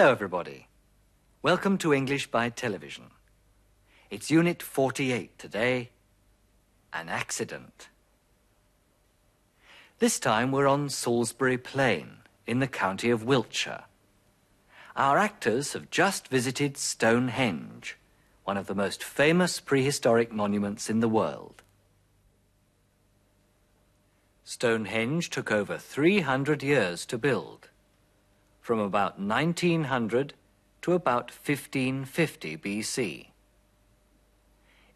Hello, everybody. Welcome to English by Television. It's Unit 48 today An Accident. This time we're on Salisbury Plain in the county of Wiltshire. Our actors have just visited Stonehenge, one of the most famous prehistoric monuments in the world. Stonehenge took over 300 years to build, from about 1900 to about 1550 BC.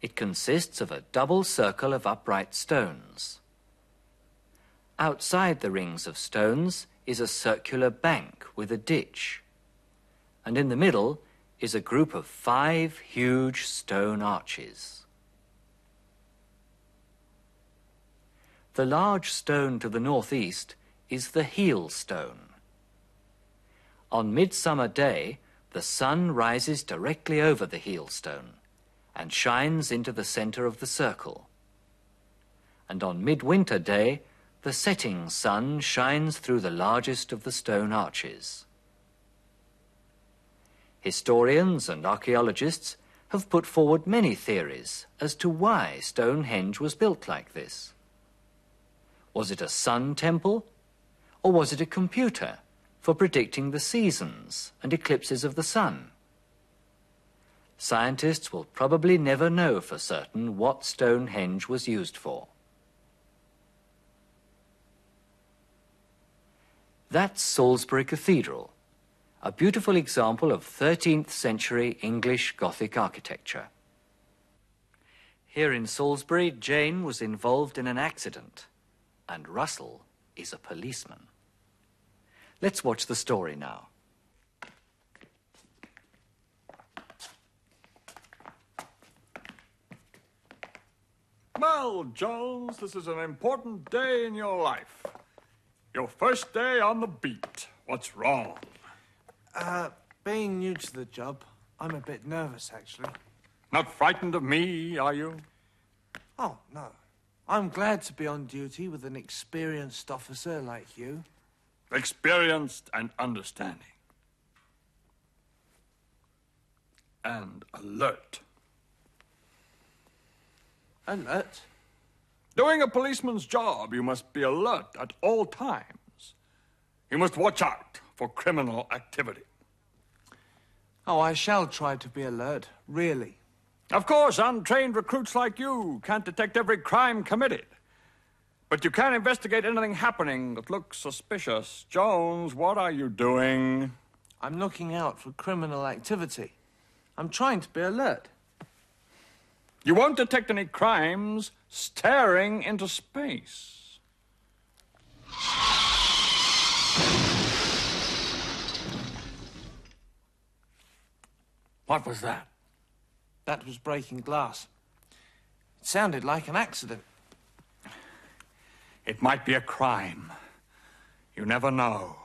It consists of a double circle of upright stones. Outside the rings of stones is a circular bank with a ditch, and in the middle is a group of five huge stone arches. The large stone to the northeast is the heel stone. On Midsummer Day, the sun rises directly over the heel stone and shines into the center of the circle. And on Midwinter Day, the setting sun shines through the largest of the stone arches. Historians and archaeologists have put forward many theories as to why Stonehenge was built like this. Was it a sun temple? Or was it a computer for predicting the seasons and eclipses of the sun? Scientists will probably never know for certain what Stonehenge was used for. That's Salisbury Cathedral, a beautiful example of 13th century English Gothic architecture. Here in Salisbury, Jane was involved in an accident, and Russell is a policeman. Let's watch the story now. Well, Jones, this is an important day in your life. Your first day on the beat. What's wrong? Uh, being new to the job, I'm a bit nervous, actually. Not frightened of me, are you? Oh, no. I'm glad to be on duty with an experienced officer like you. Experienced and understanding. And alert. Alert? Doing a policeman's job, you must be alert at all times. You must watch out for criminal activity. Oh, I shall try to be alert, really. Of course, untrained recruits like you can't detect every crime committed. But you can't investigate anything happening that looks suspicious. Jones, what are you doing? I'm looking out for criminal activity. I'm trying to be alert. You won't detect any crimes staring into space. What was that? That was breaking glass. It sounded like an accident. It might be a crime. You never know.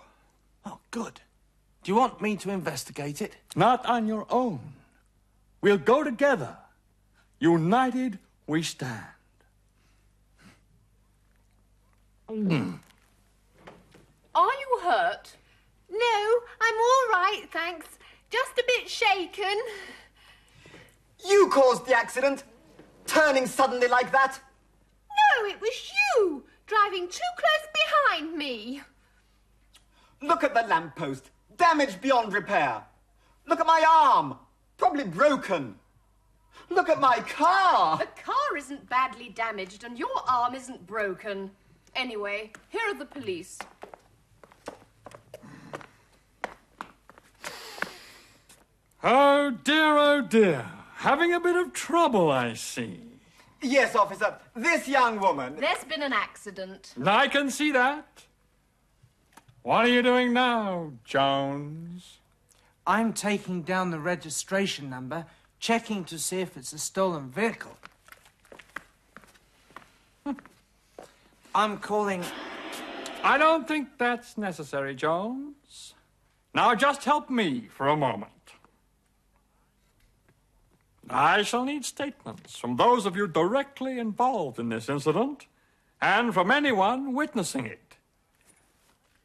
Oh, good. Do you want me to investigate it? Not on your own. We'll go together. United we stand. Hmm. Are you hurt? No, I'm all right, thanks. Just a bit shaken. You caused the accident, turning suddenly like that. No, it was you, driving too close behind me. Look at the lamppost, damaged beyond repair. Look at my arm, probably broken. Look at my car. The car isn't badly damaged and your arm isn't broken. Anyway, here are the police. Oh dear, oh dear. Having a bit of trouble, I see. Yes, officer, this young woman. There's been an accident. I can see that. What are you doing now, Jones? I'm taking down the registration number, checking to see if it's a stolen vehicle. I'm calling. I don't think that's necessary, Jones. Now just help me for a moment. I shall need statements from those of you directly involved in this incident and from anyone witnessing it.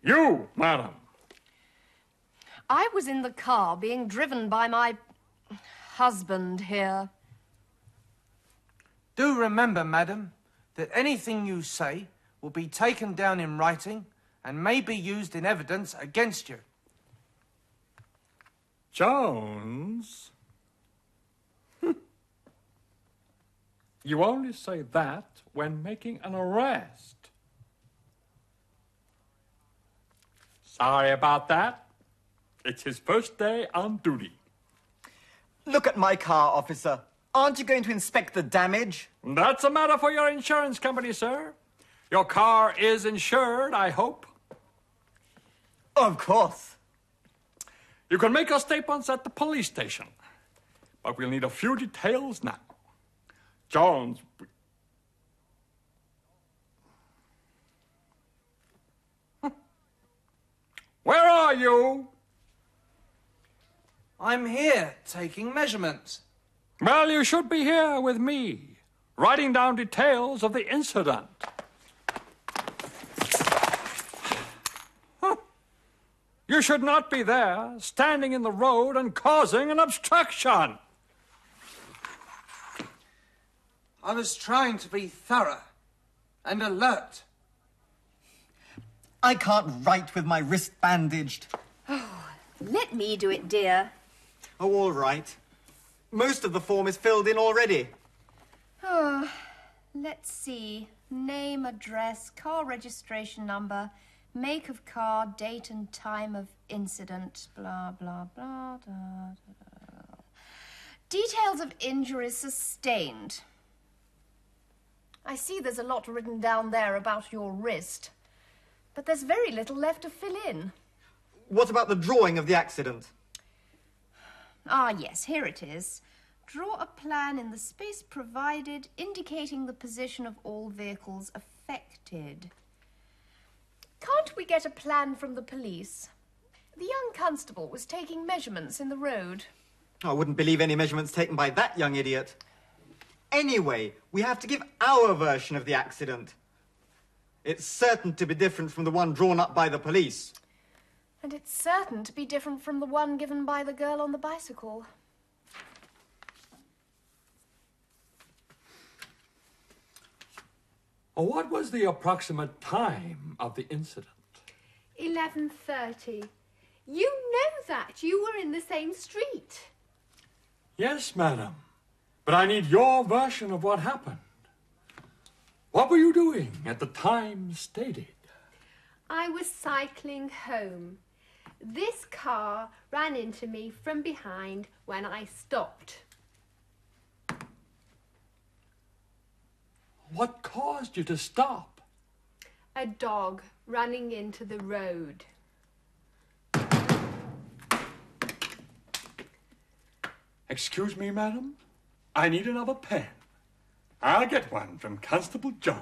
You, madam. I was in the car being driven by my husband here. Do remember, madam, that anything you say will be taken down in writing and may be used in evidence against you. Jones? You only say that when making an arrest. Sorry about that. It's his first day on duty. Look at my car, officer. Aren't you going to inspect the damage? That's a matter for your insurance company, sir. Your car is insured, I hope. Of course. You can make your statements at the police station, but we'll need a few details now. Jones. Where are you? I'm here taking measurements. Well, you should be here with me, writing down details of the incident. You should not be there, standing in the road and causing an obstruction. I was trying to be thorough and alert. I can't write with my wrist bandaged. Oh, let me do it, dear. Oh, all right. Most of the form is filled in already. Oh, let's see. Name, address, car registration number, make of car, date and time of incident, blah, blah, blah. Da, da, da. Details of injuries sustained. I see there's a lot written down there about your wrist, but there's very little left to fill in. What about the drawing of the accident? Ah, yes, here it is. Draw a plan in the space provided indicating the position of all vehicles affected. Can't we get a plan from the police? The young constable was taking measurements in the road. I wouldn't believe any measurements taken by that young idiot. Anyway, we have to give our version of the accident. It's certain to be different from the one drawn up by the police. And it's certain to be different from the one given by the girl on the bicycle. Oh, what was the approximate time of the incident? 11.30. You know that. You were in the same street. Yes, madam. But I need your version of what happened. What were you doing at the time stated? I was cycling home. This car ran into me from behind when I stopped. What caused you to stop? A dog running into the road. Excuse me, madam. I need another pen. I'll get one from Constable Jones.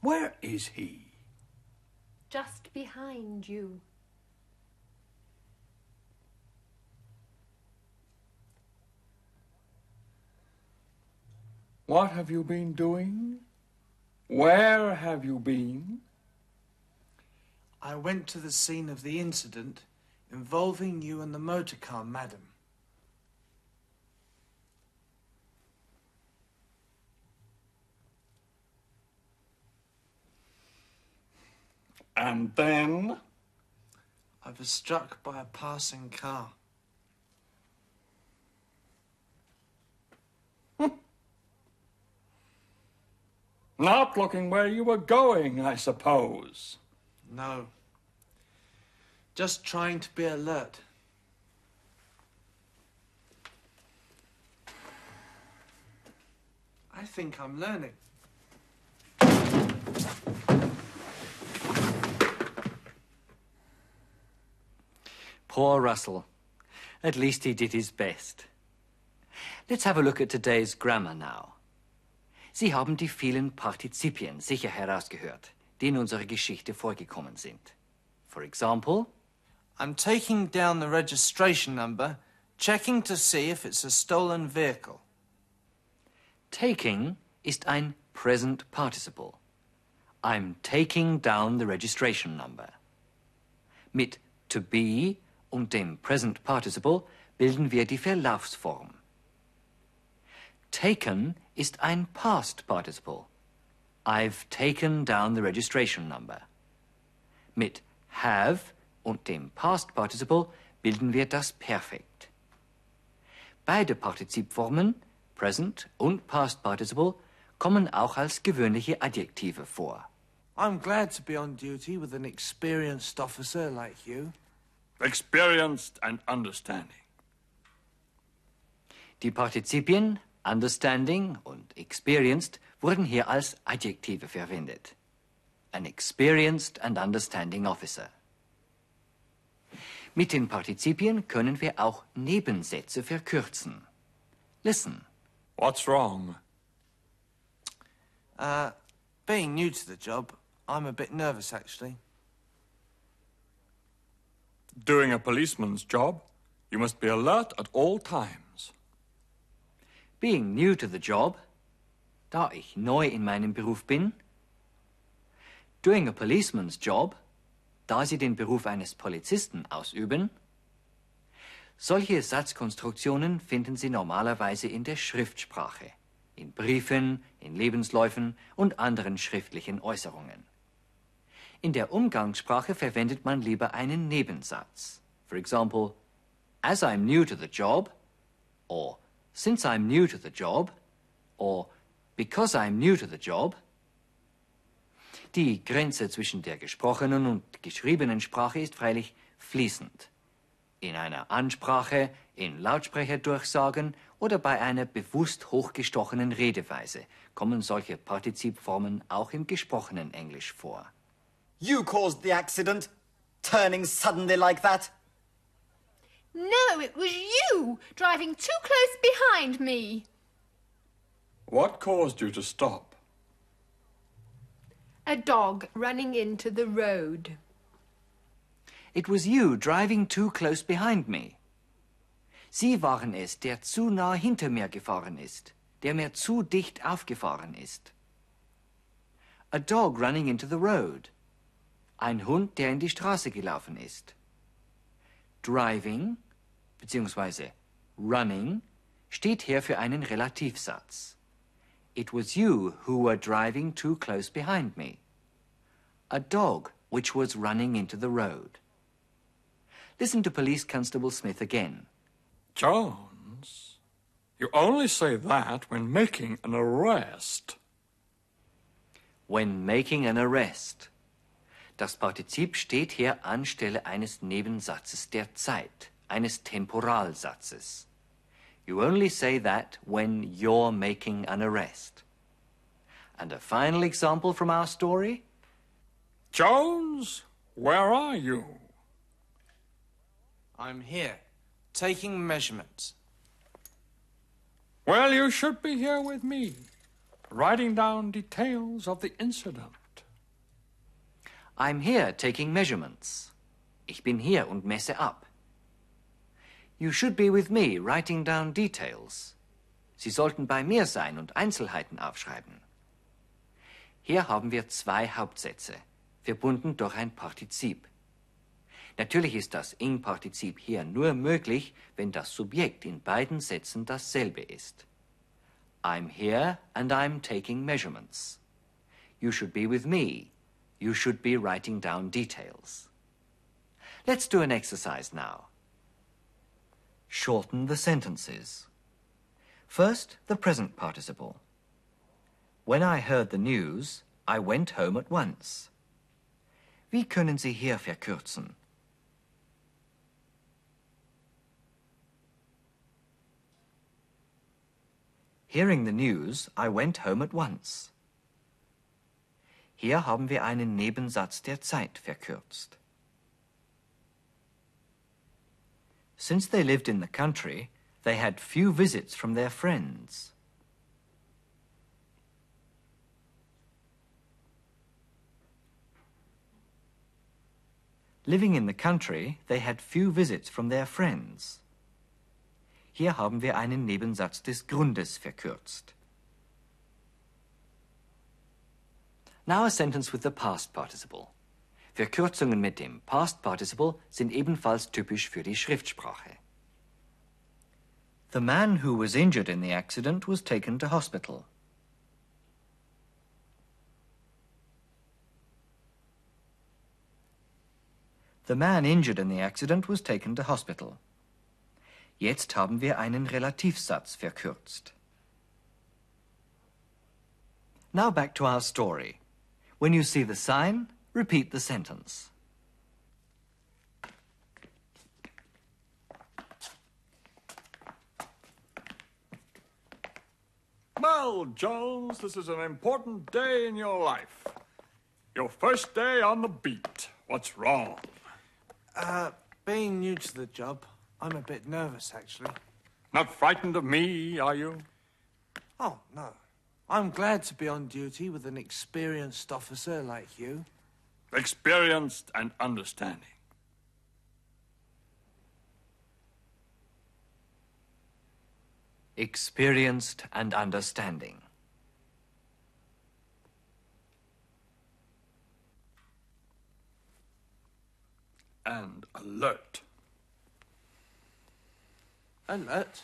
Where is he? Just behind you. What have you been doing? Where have you been? I went to the scene of the incident involving you and the motor car, madam. And then? I was struck by a passing car. Not looking where you were going, I suppose. No. Just trying to be alert. I think I'm learning. Poor Russell. At least he did his best. Let's have a look at today's grammar now. Sie haben die vielen Partizipien sicher herausgehört, die in unserer Geschichte vorgekommen sind. For example, I'm taking down the registration number, checking to see if it's a stolen vehicle. taking ist ein Present Participle. I'm taking down the registration number. Mit to be und dem Present Participle bilden wir die Verlaufsform. Taken ist ein Past Participle. I've taken down the registration number. Mit have und dem Past Participle bilden wir das Perfekt. Beide Partizipformen, Present und Past Participle, kommen auch als gewöhnliche Adjektive vor. I'm glad to be on duty with an experienced officer like you. Experienced and understanding. Die Partizipien understanding und experienced wurden hier als Adjektive verwendet. An experienced and understanding officer. Mit den Partizipien können wir auch Nebensätze verkürzen. Listen. What's wrong? Uh, being new to the job, I'm a bit nervous actually. Doing a policeman's job, you must be alert at all times. Being new to the job, da ich neu in meinem Beruf bin. Doing a policeman's job, da Sie den Beruf eines Polizisten ausüben. Solche Satzkonstruktionen finden Sie normalerweise in der Schriftsprache, in Briefen, in Lebensläufen und anderen schriftlichen Äußerungen. In der Umgangssprache verwendet man lieber einen Nebensatz. For example, as I'm new to the job, or since I'm new to the job, or because I'm new to the job. Die Grenze zwischen der gesprochenen und geschriebenen Sprache ist freilich fließend. In einer Ansprache, in Lautsprecherdurchsagen oder bei einer bewusst hochgestochenen Redeweise kommen solche Partizipformen auch im gesprochenen Englisch vor. You caused the accident, turning suddenly like that. No, it was you driving too close behind me. What caused you to stop? A dog running into the road. It was you driving too close behind me. Sie waren es, der zu nah hinter mir gefahren ist, der mir zu dicht aufgefahren ist. A dog running into the road. Ein Hund, der in die Straße gelaufen ist. Driving bzw. running steht hier für einen Relativsatz. It was you who were driving too close behind me. A dog which was running into the road. Listen to Police Constable Smith again. Jones, you only say that when making an arrest. When making an arrest. Das Partizip steht hier anstelle eines Nebensatzes der Zeit, eines Temporalsatzes. You only say that when you're making an arrest. And a final example from our story? Jones, where are you? I'm here, taking measurements. Well, you should be here with me, writing down details of the incident. I'm here taking measurements. Ich bin hier und messe ab. You should be with me writing down details. Sie sollten bei mir sein und Einzelheiten aufschreiben. Hier haben wir zwei Hauptsätze, verbunden durch ein Partizip. Natürlich ist das Ing-Partizip hier nur möglich, wenn das Subjekt in beiden Sätzen dasselbe ist. I'm here and I'm taking measurements. You should be with me. You should be writing down details. Let's do an exercise now. Shorten the sentences. First, the present participle. When I heard the news, I went home at once. Wie können Sie hier verkürzen? Hearing the news, I went home at once. Hier haben wir einen Nebensatz der Zeit verkürzt. Since they lived in the country, they had few visits from their friends. Living in the country, they had few visits from their friends. Hier haben wir einen Nebensatz des Grundes verkürzt. Now a sentence with the past participle. Verkürzungen mit dem Past Participle sind ebenfalls typisch für die Schriftsprache. The man who was injured in the accident was taken to hospital. The man injured in the accident was taken to hospital. Jetzt haben wir einen Relativsatz verkürzt. Now back to our story. When you see the sign, repeat the sentence. Well, Jones, this is an important day in your life. Your first day on the beat. What's wrong? Uh, being new to the job, I'm a bit nervous, actually. Not frightened of me, are you? Oh, no. I'm glad to be on duty with an experienced officer like you. Experienced and understanding. Experienced and understanding. And alert. Alert?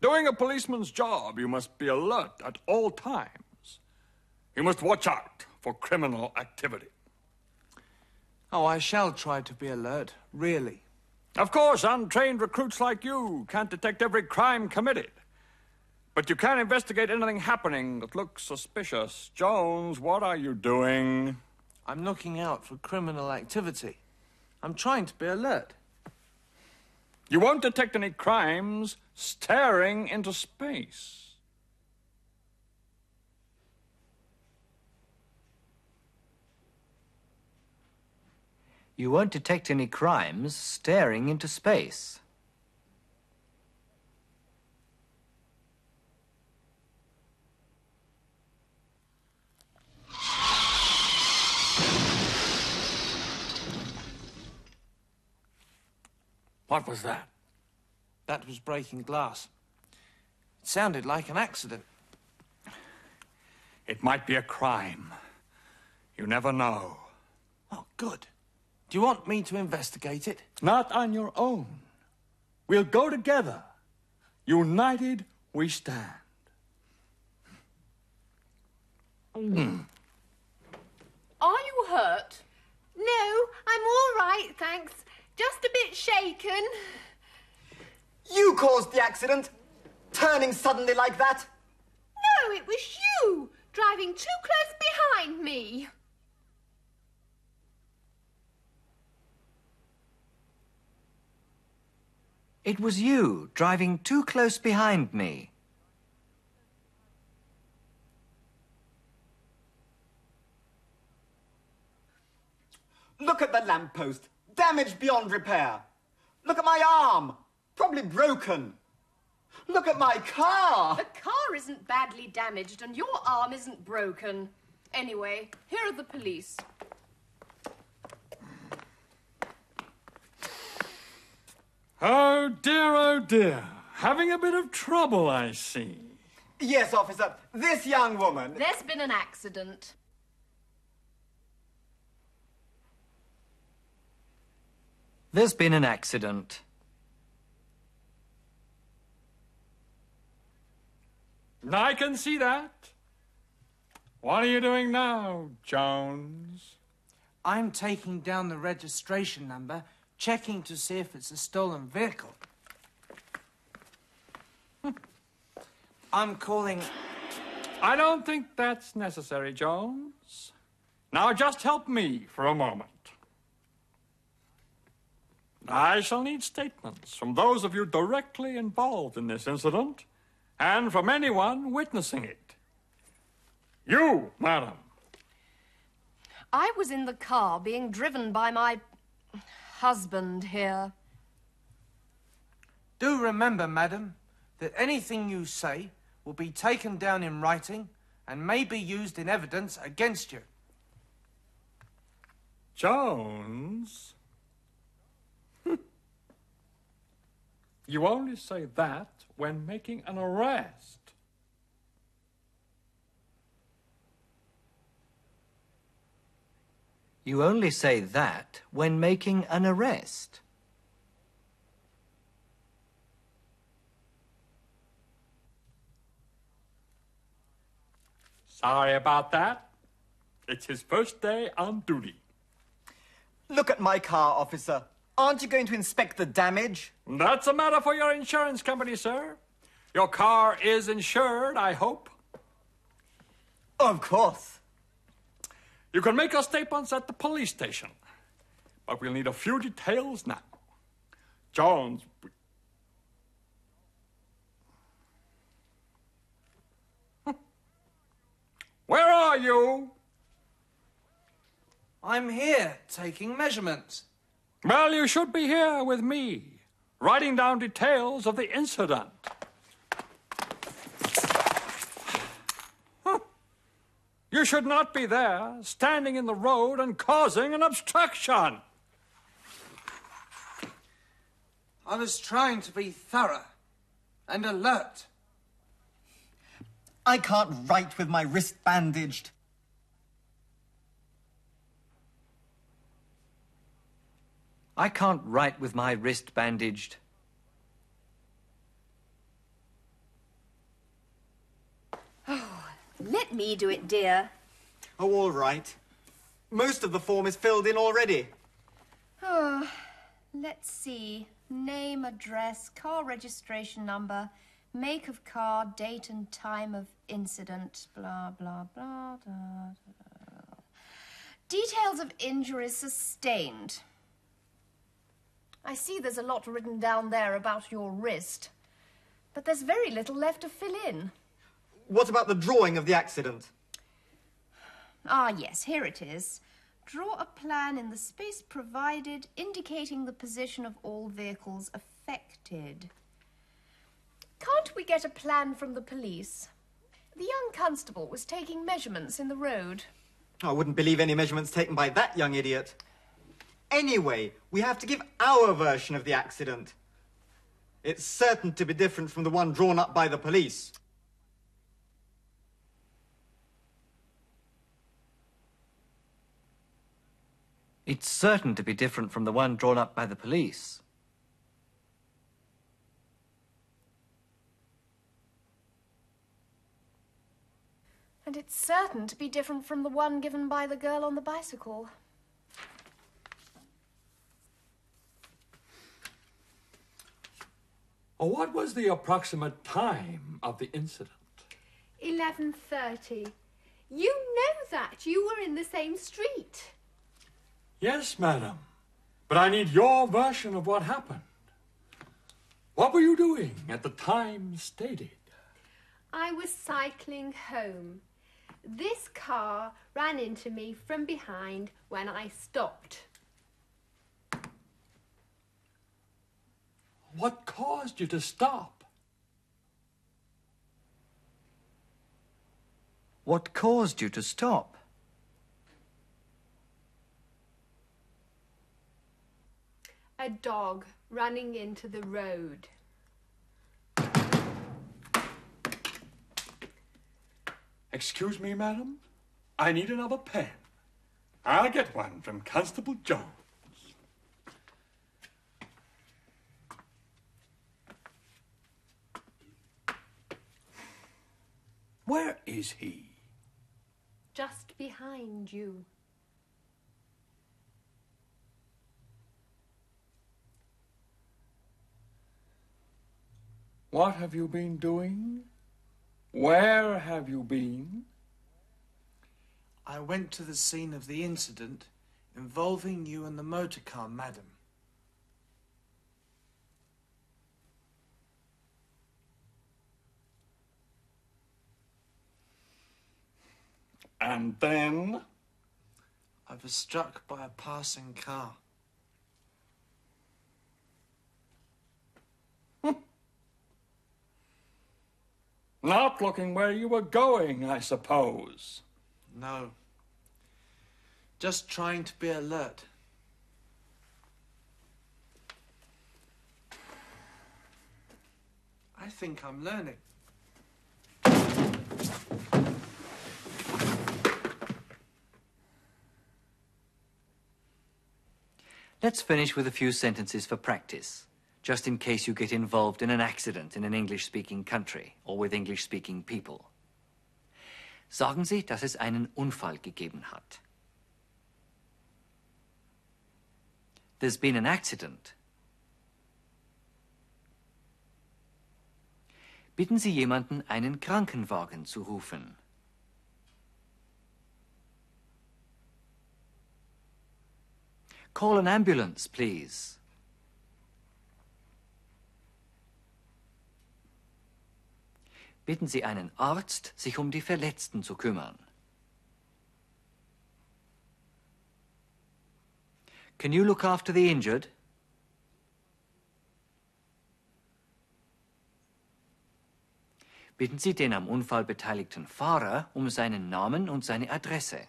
Doing a policeman's job, you must be alert at all times. You must watch out for criminal activity. Oh, I shall try to be alert, really. Of course, untrained recruits like you can't detect every crime committed. But you can investigate anything happening that looks suspicious. Jones, what are you doing? I'm looking out for criminal activity. I'm trying to be alert. You won't detect any crimes staring into space. You won't detect any crimes staring into space. What was that? That was breaking glass. It sounded like an accident. It might be a crime. You never know. Oh, good. Do you want me to investigate it? Not on your own. We'll go together. United we stand. Hmm. Are you hurt? No, I'm all right, thanks. Just a bit shaken. You caused the accident! Turning suddenly like that! No, it was you driving too close behind me. It was you driving too close behind me. Look at the lamppost! Damaged beyond repair! Look at my arm! Probably broken! Look at my car! The car isn't badly damaged and your arm isn't broken. Anyway, here are the police. Oh dear, oh dear. Having a bit of trouble, I see. Yes, officer, this young woman. There's been an accident. There's been an accident. I can see that. What are you doing now, Jones? I'm taking down the registration number, checking to see if it's a stolen vehicle. Hmm. I'm calling. I don't think that's necessary, Jones. Now just help me for a moment. I shall need statements from those of you directly involved in this incident and from anyone witnessing it. You, madam. I was in the car being driven by my husband here. Do remember, madam, that anything you say will be taken down in writing and may be used in evidence against you. Jones? you only say that when making an arrest. You only say that when making an arrest. Sorry about that. It's his first day on duty. Look at my car, officer. Aren't you going to inspect the damage? That's a matter for your insurance company, sir. Your car is insured, I hope. Of course. You can make your statements at the police station, but we'll need a few details now. Jones. Where are you? I'm here taking measurements. Well, you should be here with me, writing down details of the incident. You should not be there, standing in the road and causing an obstruction. I was trying to be thorough and alert. I can't write with my wrist bandaged. I can't write with my wrist bandaged. Let me do it, dear. Oh, all right. Most of the form is filled in already. Oh, let's see. Name, address, car registration number, make of car, date and time of incident, blah, blah, blah. Da, da, da. Details of injuries sustained. I see there's a lot written down there about your wrist, but there's very little left to fill in. What about the drawing of the accident? Ah, yes, here it is. Draw a plan in the space provided indicating the position of all vehicles affected. Can't we get a plan from the police? The young constable was taking measurements in the road. I wouldn't believe any measurements taken by that young idiot. Anyway, we have to give our version of the accident. It's certain to be different from the one drawn up by the police. It's certain to be different from the one drawn up by the police. And it's certain to be different from the one given by the girl on the bicycle. What was the approximate time of the incident? 11.30. You know that. You were in the same street. Yes, madam. But I need your version of what happened. What were you doing at the time stated? I was cycling home. This car ran into me from behind when I stopped. What caused you to stop? What caused you to stop? A dog running into the road. Excuse me, madam. I need another pen. I'll get one from Constable Jones. Where is he? Just behind you. What have you been doing? Where have you been? I went to the scene of the incident involving you and the motor car, madam. And then? I was struck by a passing car. Not looking where you were going, I suppose. No. Just trying to be alert. I think I'm learning. Let's finish with a few sentences for practice, just in case you get involved in an accident in an English-speaking country or with English-speaking people. Sagen Sie, dass es einen Unfall gegeben hat. There's been an accident. Bitten Sie jemanden, einen Krankenwagen zu rufen. Call an ambulance, please. Bitten Sie einen Arzt, sich um die Verletzten zu kümmern. Can you look after the injured? Bitten Sie den am Unfall beteiligten Fahrer um seinen Namen und seine Adresse.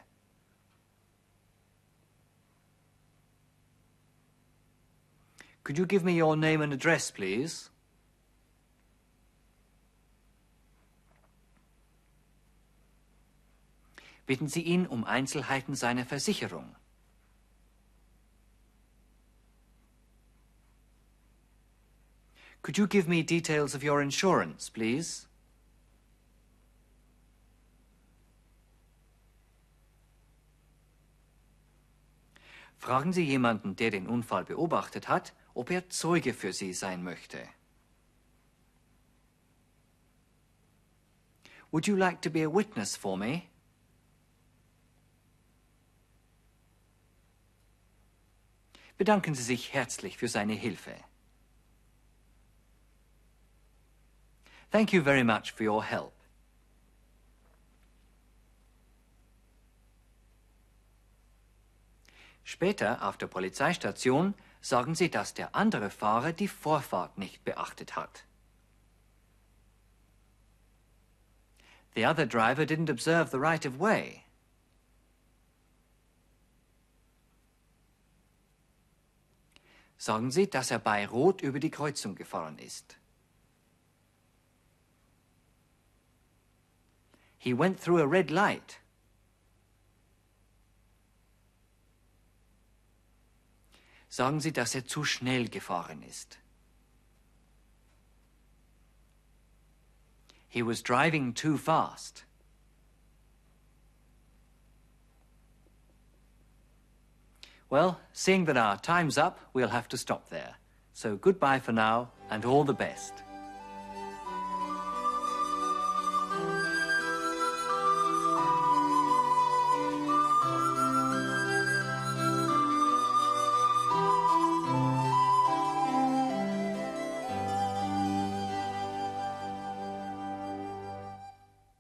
Could you give me your name and address, please? Bitten Sie ihn um Einzelheiten seiner Versicherung. Could you give me details of your insurance, please? Fragen Sie jemanden, der den Unfall beobachtet hat, ob er Zeuge für Sie sein möchte. Would you like to be a witness for me? Bedanken Sie sich herzlich für seine Hilfe. Thank you very much for your help. Später auf der Polizeistation sagen sie, dass der andere Fahrer die Vorfahrt nicht beachtet hat. The other driver didn't observe the right of way. Sagen Sie, dass er bei Rot über die Kreuzung gefahren ist. He went through a red light. Sagen Sie, dass er zu schnell gefahren ist. He was driving too fast. Well, seeing that our time's up, we'll have to stop there. So goodbye for now, and all the best.